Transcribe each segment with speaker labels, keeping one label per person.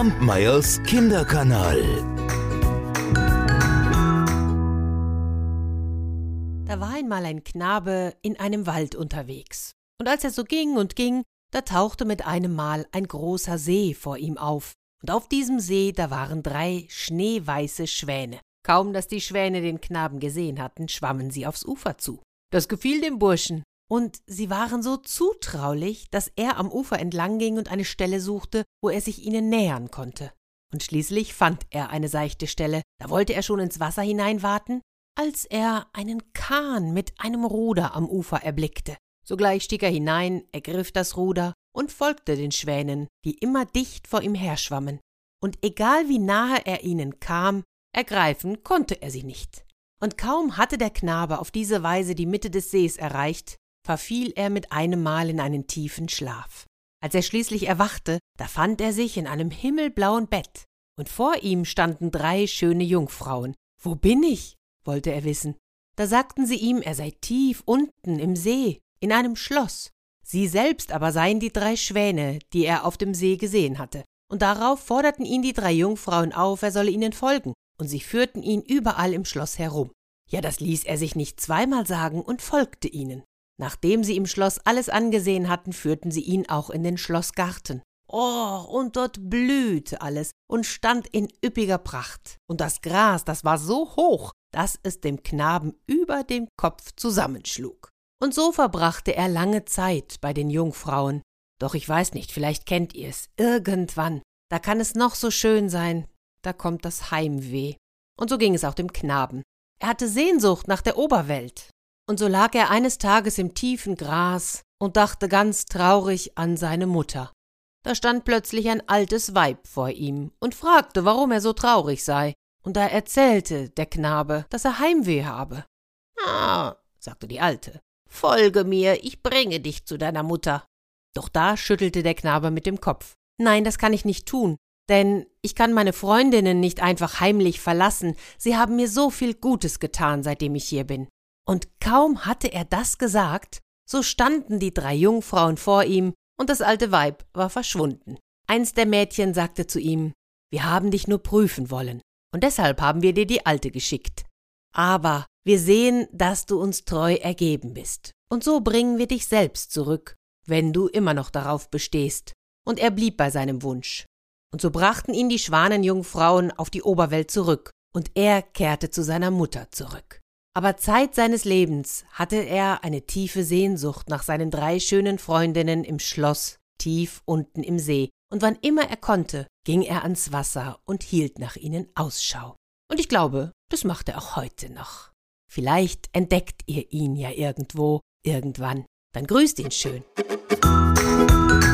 Speaker 1: Kampmeyers Kinderkanal.
Speaker 2: Da war einmal ein Knabe in einem Wald unterwegs. Und als er so ging und ging, da tauchte mit einem Mal ein großer See vor ihm auf. Und auf diesem See, da waren drei schneeweiße Schwäne. Kaum, dass die Schwäne den Knaben gesehen hatten, schwammen sie aufs Ufer zu. Das gefiel dem Burschen, und sie waren so zutraulich, dass er am Ufer entlang ging und eine Stelle suchte, wo er sich ihnen nähern konnte. Und schließlich fand er eine seichte Stelle, da wollte er schon ins Wasser hineinwaten, als er einen Kahn mit einem Ruder am Ufer erblickte. Sogleich stieg er hinein, ergriff das Ruder und folgte den Schwänen, die immer dicht vor ihm herschwammen. Und egal wie nahe er ihnen kam, ergreifen konnte er sie nicht. Und kaum hatte der Knabe auf diese Weise die Mitte des Sees erreicht, verfiel er mit einem Mal in einen tiefen Schlaf. Als er schließlich erwachte, da fand er sich in einem himmelblauen Bett, und vor ihm standen drei schöne Jungfrauen. Wo bin ich? wollte er wissen. Da sagten sie ihm, er sei tief unten im See, in einem Schloss. Sie selbst aber seien die drei Schwäne, die er auf dem See gesehen hatte. Und darauf forderten ihn die drei Jungfrauen auf, er solle ihnen folgen, und sie führten ihn überall im Schloss herum. Ja, das ließ er sich nicht zweimal sagen und folgte ihnen. Nachdem sie im Schloss alles angesehen hatten, führten sie ihn auch in den Schlossgarten. Oh, und dort blühte alles und stand in üppiger Pracht. Und das Gras, das war so hoch, dass es dem Knaben über dem Kopf zusammenschlug. Und so verbrachte er lange Zeit bei den Jungfrauen. Doch ich weiß nicht, vielleicht kennt ihr es. Irgendwann, da kann es noch so schön sein, da kommt das Heimweh. Und so ging es auch dem Knaben. Er hatte Sehnsucht nach der Oberwelt. Und so lag er eines Tages im tiefen Gras und dachte ganz traurig an seine Mutter. Da stand plötzlich ein altes Weib vor ihm und fragte, warum er so traurig sei, und da erzählte der Knabe, dass er Heimweh habe. Ah, sagte die Alte, folge mir, ich bringe dich zu deiner Mutter. Doch da schüttelte der Knabe mit dem Kopf. Nein, das kann ich nicht tun, denn ich kann meine Freundinnen nicht einfach heimlich verlassen, sie haben mir so viel Gutes getan, seitdem ich hier bin. Und kaum hatte er das gesagt, so standen die drei Jungfrauen vor ihm, und das alte Weib war verschwunden. Eins der Mädchen sagte zu ihm Wir haben dich nur prüfen wollen, und deshalb haben wir dir die Alte geschickt. Aber wir sehen, dass du uns treu ergeben bist, und so bringen wir dich selbst zurück, wenn du immer noch darauf bestehst. Und er blieb bei seinem Wunsch. Und so brachten ihn die Schwanenjungfrauen auf die Oberwelt zurück, und er kehrte zu seiner Mutter zurück. Aber Zeit seines Lebens hatte er eine tiefe Sehnsucht nach seinen drei schönen Freundinnen im Schloss, tief unten im See, und wann immer er konnte, ging er ans Wasser und hielt nach ihnen Ausschau. Und ich glaube, das macht er auch heute noch. Vielleicht entdeckt ihr ihn ja irgendwo, irgendwann. Dann grüßt ihn schön.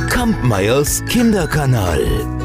Speaker 1: Kampmeyers Kinderkanal.